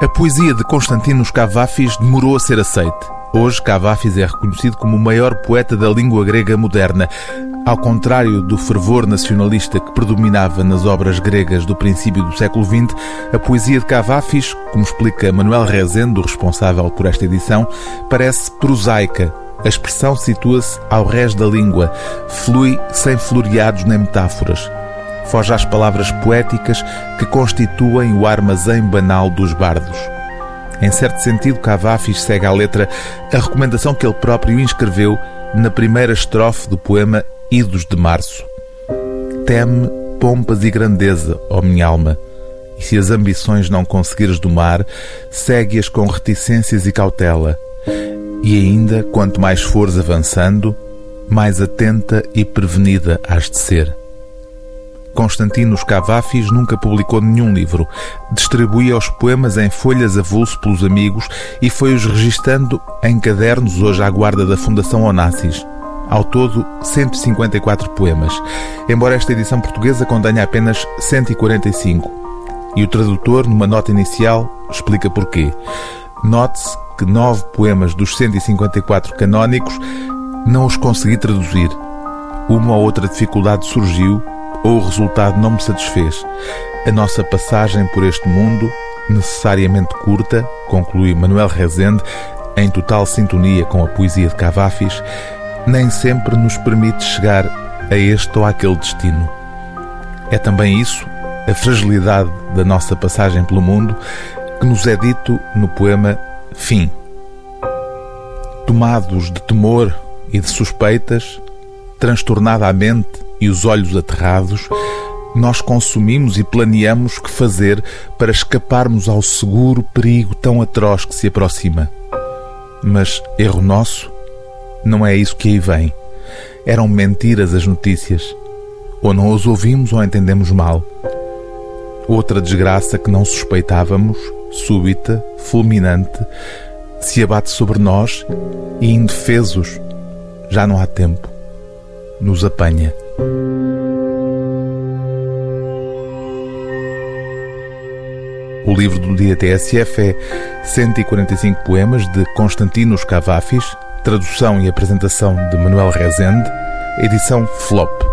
A poesia de Constantinos Cavafis demorou a ser aceite. Hoje, Cavafis é reconhecido como o maior poeta da língua grega moderna. Ao contrário do fervor nacionalista que predominava nas obras gregas do princípio do século XX, a poesia de Cavafis, como explica Manuel Rezende, o responsável por esta edição, parece prosaica. A expressão situa-se ao rés da língua, flui sem floreados nem metáforas foge às palavras poéticas que constituem o armazém banal dos bardos. Em certo sentido, Cavafis segue à letra a recomendação que ele próprio inscreveu na primeira estrofe do poema Idos de Março. Teme pompas e grandeza, ó minha alma, e se as ambições não conseguires domar, segue-as com reticências e cautela. E ainda, quanto mais fores avançando, mais atenta e prevenida has de ser. Constantinos Cavafis nunca publicou nenhum livro. Distribuía os poemas em folhas avulso pelos amigos e foi-os registando em cadernos hoje à guarda da Fundação Onassis. Ao todo, 154 poemas, embora esta edição portuguesa contenha apenas 145. E o tradutor, numa nota inicial, explica porquê. Note-se que nove poemas dos 154 canónicos não os consegui traduzir. Uma ou outra dificuldade surgiu ou o resultado não me satisfez. A nossa passagem por este mundo, necessariamente curta, conclui Manuel Rezende, em total sintonia com a poesia de Cavafis, nem sempre nos permite chegar a este ou aquele destino. É também isso, a fragilidade da nossa passagem pelo mundo, que nos é dito no poema Fim. Tomados de temor e de suspeitas, transtornada a mente e os olhos aterrados, nós consumimos e planeamos que fazer para escaparmos ao seguro perigo tão atroz que se aproxima. Mas erro nosso, não é isso que aí vem. Eram mentiras as notícias. Ou não as ouvimos ou entendemos mal. Outra desgraça que não suspeitávamos, súbita, fulminante, se abate sobre nós e, indefesos, já não há tempo, nos apanha. O livro do dia TSF é 145 poemas de Constantinos Cavafis, tradução e apresentação de Manuel Rezende, edição Flop.